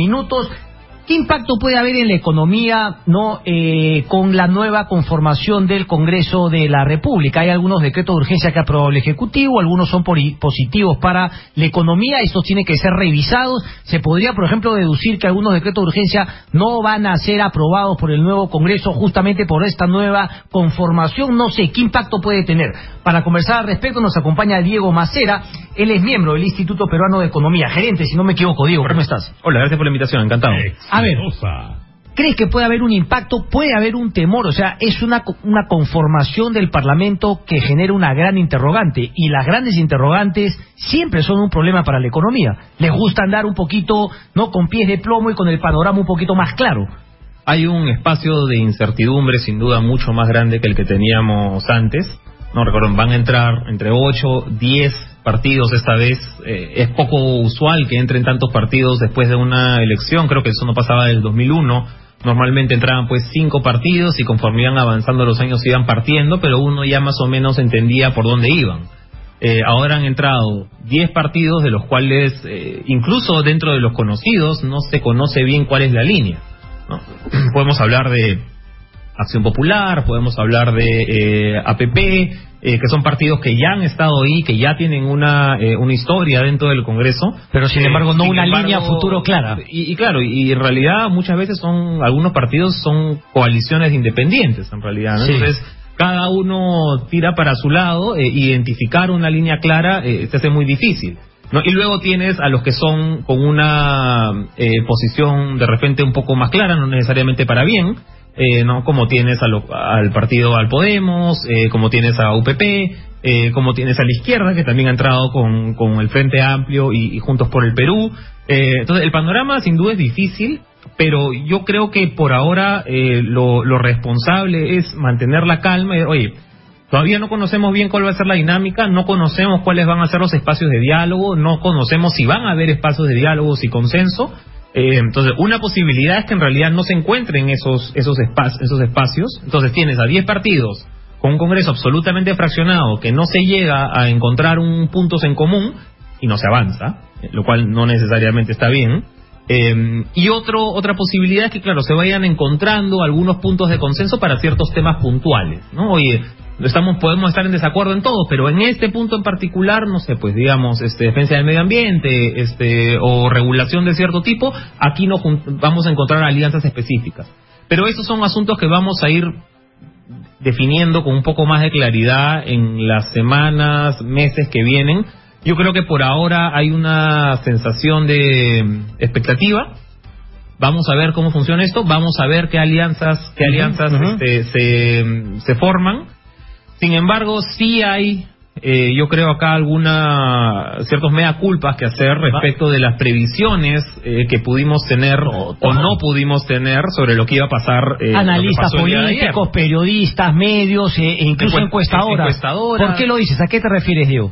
minutos. ¿Qué impacto puede haber en la economía no eh, con la nueva conformación del Congreso de la República? Hay algunos decretos de urgencia que ha aprobado el Ejecutivo, algunos son positivos para la economía, estos tienen que ser revisados. Se podría, por ejemplo, deducir que algunos decretos de urgencia no van a ser aprobados por el nuevo Congreso justamente por esta nueva conformación. No sé, ¿qué impacto puede tener? Para conversar al respecto nos acompaña Diego Macera, él es miembro del Instituto Peruano de Economía, gerente, si no me equivoco. Diego, ¿cómo estás? Hola, gracias por la invitación, encantado. A ver, ¿crees que puede haber un impacto? ¿Puede haber un temor? O sea, es una, una conformación del Parlamento que genera una gran interrogante. Y las grandes interrogantes siempre son un problema para la economía. Les gusta andar un poquito, no con pies de plomo y con el panorama un poquito más claro. Hay un espacio de incertidumbre sin duda mucho más grande que el que teníamos antes no recuerdo, van a entrar entre 8, 10 partidos esta vez. Eh, es poco usual que entren tantos partidos después de una elección, creo que eso no pasaba del 2001. Normalmente entraban pues cinco partidos y conforme iban avanzando los años iban partiendo, pero uno ya más o menos entendía por dónde iban. Eh, ahora han entrado 10 partidos, de los cuales eh, incluso dentro de los conocidos no se conoce bien cuál es la línea. ¿no? Podemos hablar de Acción Popular, podemos hablar de eh, APP, eh, que son partidos que ya han estado ahí, que ya tienen una, eh, una historia dentro del Congreso. Pero sin embargo, no una línea futuro clara. Y, claro, y en realidad muchas veces son, algunos partidos son coaliciones independientes, en realidad. Entonces, cada uno tira para su lado, identificar una línea clara se hace muy difícil. ¿No? Y luego tienes a los que son con una posición de repente un poco más clara, no necesariamente para bien, eh, no como tienes al partido al Podemos, eh, como tienes a UPP, eh, como tienes a la izquierda que también ha entrado con, con el Frente Amplio y, Juntos por el Perú. Eh, entonces el panorama sin duda es difícil, pero yo creo que por ahora lo, lo, responsable es mantener la calma. Y, oye, todavía no conocemos bien cuál va a ser la dinámica, no conocemos cuáles van a ser los espacios de diálogo, no conocemos si van a haber espacios de diálogo y consenso. Eh, entonces, una posibilidad es que en realidad no se encuentren esos, esos, esos espacios. Entonces, tienes a 10 partidos con un Congreso absolutamente fraccionado que no se llega a encontrar un puntos en común y no se avanza, lo cual no necesariamente está bien. Eh, y otro, otra posibilidad es que, claro, se vayan encontrando algunos puntos de consenso para ciertos temas puntuales, ¿no? Oye, estamos podemos estar en desacuerdo en todo, pero en este punto en particular, no sé, pues digamos, este defensa del medio ambiente, este o regulación de cierto tipo, aquí no vamos a encontrar alianzas específicas. Pero esos son asuntos que vamos a ir definiendo con un poco más de claridad en las semanas, meses que vienen. Yo creo que por ahora hay una sensación de expectativa. Vamos a ver cómo funciona esto, vamos a ver qué alianzas, qué alianzas este, se, se forman sin embargo, sí hay, eh, yo creo acá alguna ciertos mea culpas que hacer respecto de las previsiones eh, que pudimos tener o no pudimos tener sobre lo que iba a pasar. Eh, Analistas políticos, periodistas, medios, e incluso encuestadoras. ¿Por qué lo dices? ¿A qué te refieres, Diego?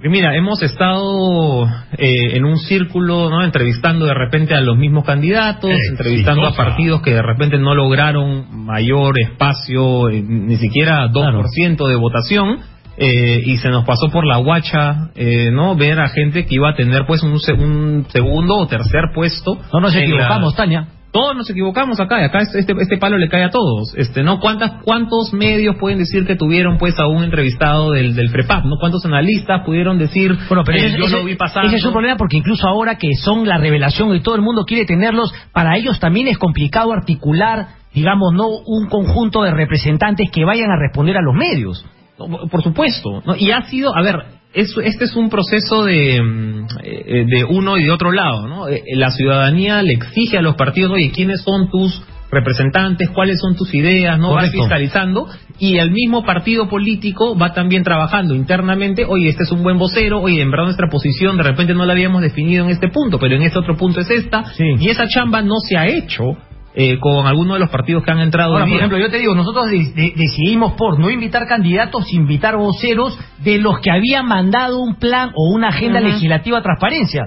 Mira, hemos estado eh, en un círculo, ¿no? Entrevistando de repente a los mismos candidatos, entrevistando a partidos que de repente no lograron mayor espacio, eh, ni siquiera 2% de votación, eh, y se nos pasó por la guacha, ¿no? Ver a gente que iba a tener pues un, segundo o tercer puesto. No nos equivocamos, Tania todos nos equivocamos acá, y acá este, este, este palo le cae a todos, este, ¿no? ¿Cuántas, cuántos medios pueden decir que tuvieron pues a un entrevistado del, del FREPAP, ¿no? ¿Cuántos analistas pudieron decir, bueno, pero eh, yo lo vi pasar? Ese es un problema porque incluso ahora que son la revelación y todo el mundo quiere tenerlos, para ellos también es complicado articular, digamos, no un conjunto de representantes que vayan a responder a los medios. Por supuesto, ¿no? Y ha sido, a ver, este es un proceso de, mm, eh, de uno y de otro lado, ¿no? Eh, la ciudadanía le exige a los partidos, oye, ¿quiénes son tus representantes? ¿Cuáles son tus ideas? ¿No? Va fiscalizando y el mismo partido político va también trabajando internamente, oye, este es un buen vocero, oye, en verdad nuestra posición de repente no la habíamos definido en este punto, pero en este otro punto es esta, y esa chamba no se ha hecho eh, con algunos de los partidos que han entrado. Ahora, por ejemplo, yo te digo, nosotros decidimos por no invitar candidatos, invitar voceros de los que habían mandado un plan o una agenda legislativa a transparencia.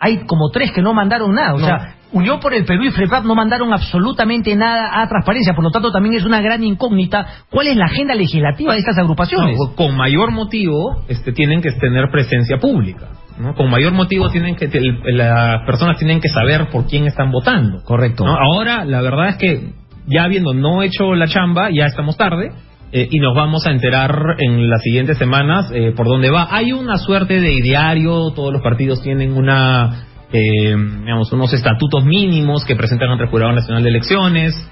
Hay como tres que no mandaron nada, o sea, Unión por el Perú y FREPAP no mandaron absolutamente nada a transparencia, por lo tanto también es una gran incógnita cuál es la agenda legislativa de estas agrupaciones. con mayor motivo este, tienen que tener presencia pública. ¿No? Con mayor motivo tienen que las personas tienen que saber por quién están votando. Correcto. Ahora, la verdad es que ya habiendo no hecho la chamba, ya estamos tarde. Eh, y nos vamos a enterar en las siguientes semanas eh, por dónde va. Hay una suerte de ideario, todos los partidos tienen una, eh, digamos, unos estatutos mínimos que presentan ante el Jurado Nacional de Elecciones,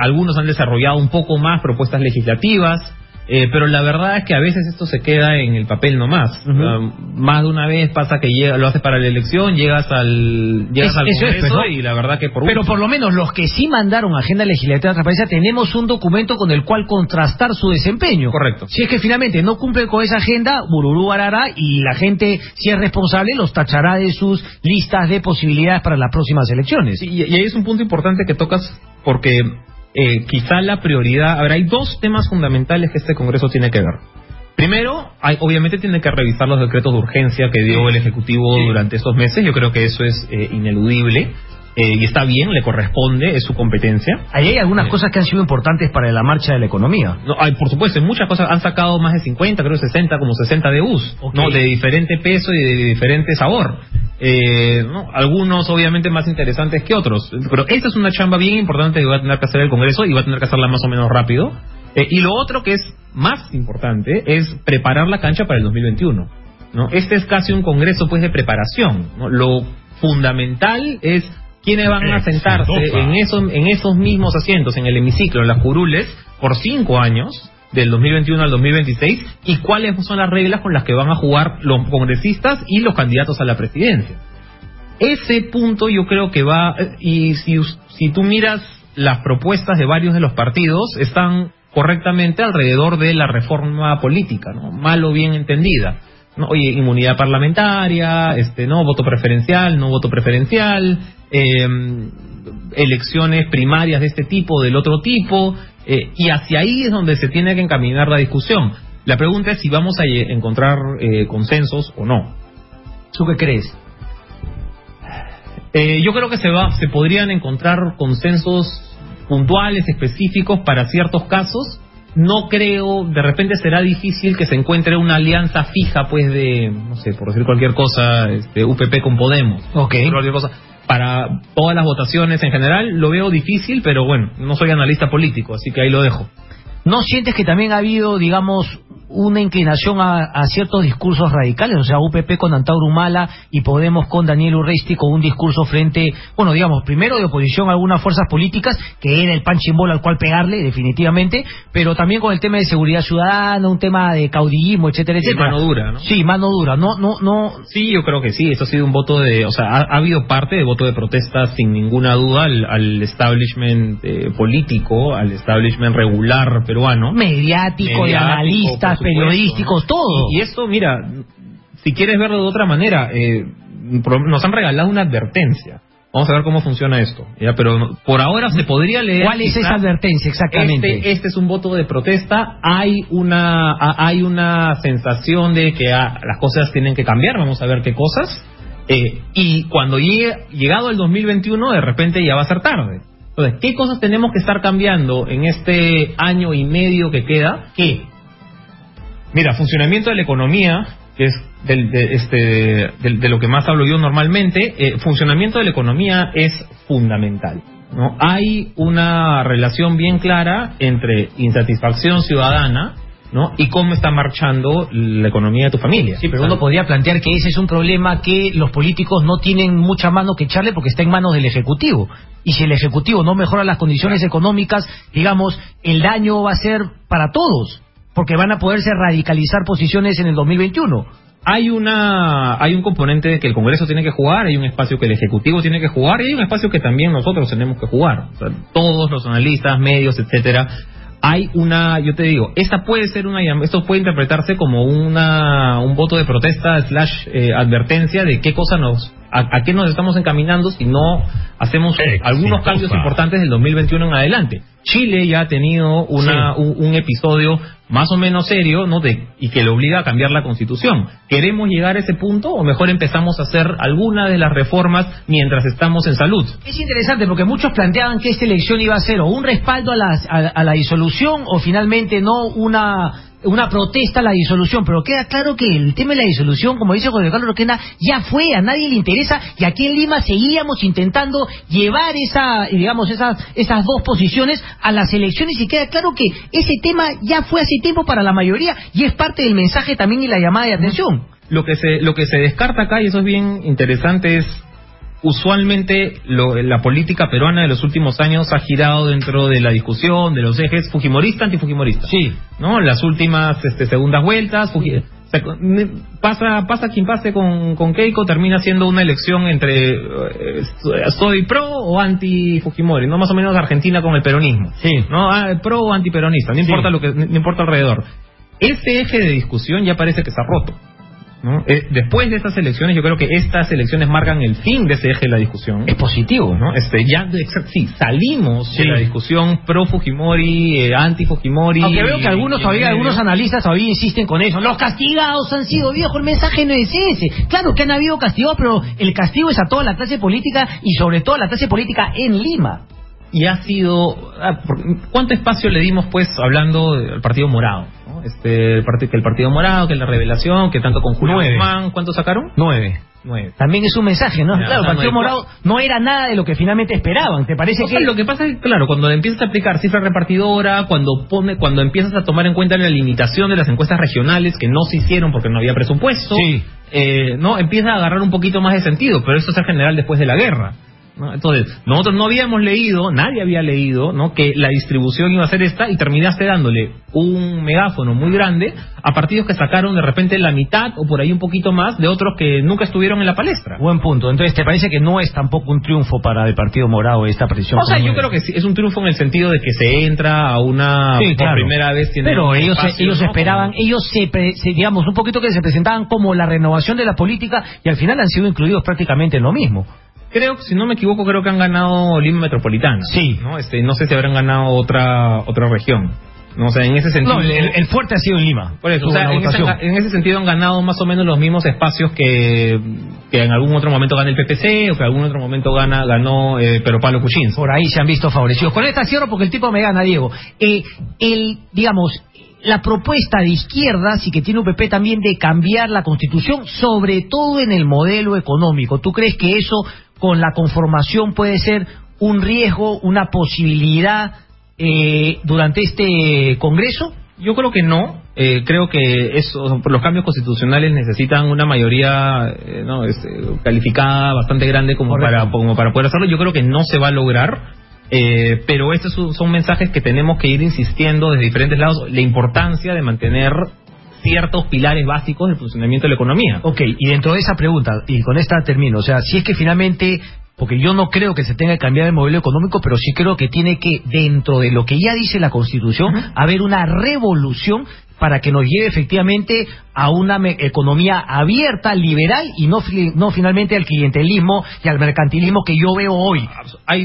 algunos han desarrollado un poco más propuestas legislativas, eh, pero la verdad es que a veces esto se queda en el papel nomás. más de una vez pasa que llega, lo haces para la elección, llegas al, llegas al Congreso y la verdad que por Pero por lo menos los que sí mandaron agenda legislativa de transparencia tenemos un documento con el cual contrastar su desempeño. Correcto. Si es que finalmente no cumplen con esa agenda, Bururú hará y la gente, si es responsable, los tachará de sus listas de posibilidades para las próximas elecciones. y ahí es un punto importante que tocas porque eh, quizá la prioridad, a ver, hay dos temas fundamentales que este Congreso tiene que ver. Primero, hay, obviamente tiene que revisar los decretos de urgencia que dio el Ejecutivo durante estos meses. Yo creo que eso es eh, ineludible. Eh, y está bien, le corresponde, es su competencia. Ahí hay algunas cosas que han sido importantes para la marcha de la economía. No, hay, por supuesto, en muchas cosas han sacado más de 50, creo 60, como 60 de US, ¿no? de diferente peso y de diferente sabor. Eh, ¿no? Algunos obviamente más interesantes que otros. Pero esta es una chamba bien importante que va a tener que hacer el Congreso y va a tener que hacerla más o menos rápido. Eh, y lo otro que es más importante es preparar la cancha para el 2021. ¿no? Este es casi un Congreso pues de preparación. ¿no? Lo fundamental es quiénes van a sentarse en esos, en esos mismos asientos, en el hemiciclo, en las curules, por cinco años del 2021 al 2026 y cuáles son las reglas con las que van a jugar los congresistas y los candidatos a la presidencia. Ese punto yo creo que va, y si, si tú miras las propuestas de varios de los partidos, están correctamente alrededor de la reforma política, ¿no? mal o bien entendida. Oye, inmunidad parlamentaria, este, no voto preferencial, no voto preferencial, eh, elecciones primarias de este tipo, del otro tipo, eh, y hacia ahí es donde se tiene que encaminar la discusión. La pregunta es si vamos a encontrar eh, consensos o no. ¿Tú qué crees? Eh, yo creo que se va, se podrían encontrar consensos puntuales, específicos para ciertos casos. No creo, de repente será difícil que se encuentre una alianza fija, pues de, no sé, por decir cualquier cosa, este, UPP con Podemos. Ok. Cualquier cosa para todas las votaciones en general lo veo difícil, pero bueno, no soy analista político, así que ahí lo dejo. ¿No sientes que también ha habido, digamos, una inclinación a, ciertos discursos radicales, o sea, UPP con Antauro Humala y Podemos con Daniel Urresti con un discurso frente, bueno, digamos, primero de oposición a algunas fuerzas políticas, que era el pan chimbol al cual pegarle, definitivamente, pero también con el tema de seguridad ciudadana, un tema de caudillismo, etcétera, etcétera. mano dura, ¿no? Sí, mano dura, no, no, no. Sí, yo creo que sí, eso ha sido un voto de, o sea, ha, habido parte de voto de protesta sin ninguna duda al, establishment eh, político, al establishment regular peruano. Mediático, de analistas, periodísticos, todo. Y, esto, mira, si quieres verlo de otra manera, eh, nos han regalado una advertencia. Vamos a ver cómo funciona esto. ¿ya? Pero por ahora se podría leer. ¿Cuál es esa advertencia exactamente? Este, este, es un voto de protesta. Hay una, hay una sensación de que ah, las cosas tienen que cambiar. Vamos a ver qué cosas. Eh, y cuando llegue, llegado el 2021, de repente ya va a ser tarde. Entonces, ¿qué cosas tenemos que estar cambiando en este año y medio que queda? ¿Qué? Mira, funcionamiento de la economía, que es de, este, de, lo que más hablo yo normalmente, eh, funcionamiento de la economía es fundamental. ¿no? Hay una relación bien clara entre insatisfacción ciudadana ¿no? y cómo está marchando la economía de tu familia. Sí, pero uno podría plantear que ese es un problema que los políticos no tienen mucha mano que echarle porque está en manos del Ejecutivo. Y si el Ejecutivo no mejora las condiciones económicas, digamos, el daño va a ser para todos porque van a poderse radicalizar posiciones en el 2021. Hay una hay un componente que el Congreso tiene que jugar, hay un espacio que el Ejecutivo tiene que jugar y hay un espacio que también nosotros tenemos que jugar. todos los analistas, medios, etcétera, hay una, yo te digo, esta puede ser una, esto puede interpretarse como una, un voto de protesta slash eh, advertencia de qué cosa nos, a, qué nos estamos encaminando si no hacemos algunos cambios importantes del 2021 en adelante. Chile ya ha tenido una, un, episodio más o menos serio, ¿no? De, y que le obliga a cambiar la constitución. ¿Queremos llegar a ese punto o mejor empezamos a hacer alguna de las reformas mientras estamos en salud? Es interesante porque muchos planteaban que esta elección iba a ser o un respaldo a la, a, la disolución o finalmente no una una protesta a la disolución, pero queda claro que el tema de la disolución, como dice José Carlos Roquena, ya fue, a nadie le interesa, y aquí en Lima seguíamos intentando llevar esa, digamos, esas, esas dos posiciones a las elecciones, y queda claro que ese tema ya fue hace tiempo para la mayoría, y es parte del mensaje también y la llamada de atención. Lo que se, lo que se descarta acá, y eso es bien interesante, es usualmente la política peruana de los últimos años ha girado dentro de la discusión de los ejes fujimorista antifujimorista. Sí. ¿No? Las últimas este, segundas vueltas, pasa pasa quien pase con, con Keiko termina siendo una elección entre eh, soy pro o anti Fujimori, no más o menos Argentina con el peronismo. Sí. No, ah, pro o anti peronista, no importa lo que no importa alrededor. Ese eje de discusión ya parece que está roto. Eh, después de estas elecciones, yo creo que estas elecciones marcan el fin de ese eje de la discusión. Es positivo, ¿no? Este, ya, sí, salimos de la discusión pro Fujimori, eh, anti Fujimori. Aunque veo que algunos todavía, algunos analistas todavía insisten con eso. Los castigados han sido viejos, el mensaje no es ese. Claro que han habido castigados, pero el castigo es a toda la clase política y sobre todo a la clase política en Lima y ha sido ah, cuánto espacio le dimos pues hablando del partido morado este el partido que el partido morado que la revelación que tanto con Julio Guzmán cuánto sacaron nueve Nueve. También es un mensaje, ¿no? claro, el Partido Morado no era nada de lo que finalmente esperaban. ¿Te parece que.? lo que pasa es que, claro, cuando empiezas a aplicar cifra repartidora, cuando pone, cuando empiezas a tomar en cuenta la limitación de las encuestas regionales que no se hicieron porque no había presupuesto, eh, no empieza a agarrar un poquito más de sentido, pero eso es en general después de la guerra. Entonces, nosotros no habíamos leído, nadie había leído, ¿no? Que la distribución iba a ser esta y terminaste dándole un megáfono muy grande a partidos que sacaron de repente la mitad o por ahí un poquito más de otros que nunca estuvieron en la palestra. Buen punto. Entonces, ¿te parece que no es tampoco un triunfo para el Partido Morado esta presión? O sea, yo creo que sí, es un triunfo en el sentido de que se entra a una por primera vez Pero ellos ellos esperaban, ellos se, digamos un poquito que se presentaban como la renovación de la política y al final han sido incluidos prácticamente en lo mismo creo, si no me equivoco, creo que han ganado Lima Metropolitana. Sí. ¿no? Este, no sé si habrán ganado otra otra región. No, o sea, en ese sentido. No, el, fuerte ha sido en Lima. Por eso, o sea, en ese, sentido han ganado más o menos los mismos espacios que, que en algún otro momento gana el PPC o que en algún otro momento gana ganó eh, pero Pablo Cuchín. Por ahí se han visto favorecidos. Con esta cierro porque el tipo me gana, Diego. Eh, el, digamos, la propuesta de izquierda, sí que tiene UPP también, de cambiar la constitución, sobre todo en el modelo económico. ¿Tú crees que eso con la conformación puede ser un riesgo, una posibilidad eh, durante este Congreso? Yo creo que no. Eh, creo que eso, los cambios constitucionales necesitan una mayoría eh, no, este, calificada bastante grande como para, como para poder hacerlo. Yo creo que no se va a lograr. Eh, pero estos son mensajes que tenemos que ir insistiendo desde diferentes lados, la importancia de mantener ciertos pilares básicos del funcionamiento de la economía. Ok, y dentro de esa pregunta, y con esta termino, o sea, si es que finalmente porque yo no creo que se tenga que cambiar el modelo económico, pero sí creo que tiene que, dentro de lo que ya dice la Constitución, haber una revolución para que nos lleve efectivamente a una economía abierta, liberal y no, no finalmente al clientelismo y al mercantilismo que yo veo hoy.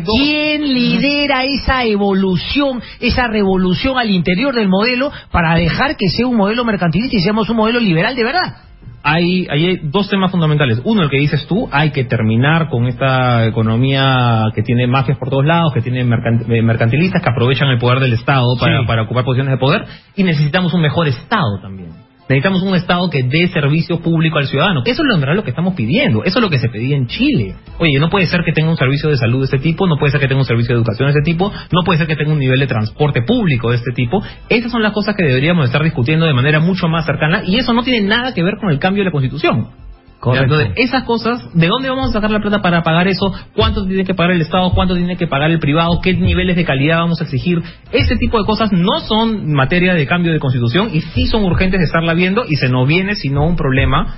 ¿Quién lidera esa evolución, esa revolución al interior del modelo para dejar que sea un modelo mercantilista y seamos un modelo liberal de verdad? Hay, hay dos temas fundamentales. Uno, el que dices tú, hay que terminar con esta economía que tiene mafias por todos lados, que tiene eh, mercantilistas que aprovechan el poder del Estado para, para ocupar posiciones de poder, y necesitamos un mejor Estado también. Necesitamos un Estado que dé servicio público al ciudadano. Eso es lo, que estamos pidiendo. Eso es lo que se pedía en Chile. Oye, no puede ser que tenga un servicio de salud de este tipo, no puede ser que tenga un servicio de educación de este tipo, no puede ser que tenga un nivel de transporte público de este tipo. Esas son las cosas que deberíamos estar discutiendo de manera mucho más cercana y eso no tiene nada que ver con el cambio de la Constitución. Entonces, esas cosas, ¿de dónde vamos a sacar la plata para pagar eso? ¿Cuánto tiene que pagar el Estado? ¿Cuánto tiene que pagar el privado? ¿Qué niveles de calidad vamos a exigir? Ese tipo de cosas no son materia de cambio de constitución y sí son urgentes de estarla viendo y se nos viene, si no, un problema,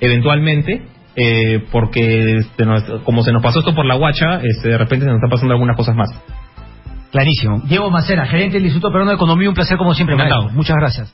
eventualmente, eh, porque este, como se nos pasó esto por la guacha, este, de repente se nos están pasando algunas cosas más. Clarísimo. Diego Macera, gerente del Instituto Peruano de Economía, un placer como siempre. Encantado. Muchas gracias.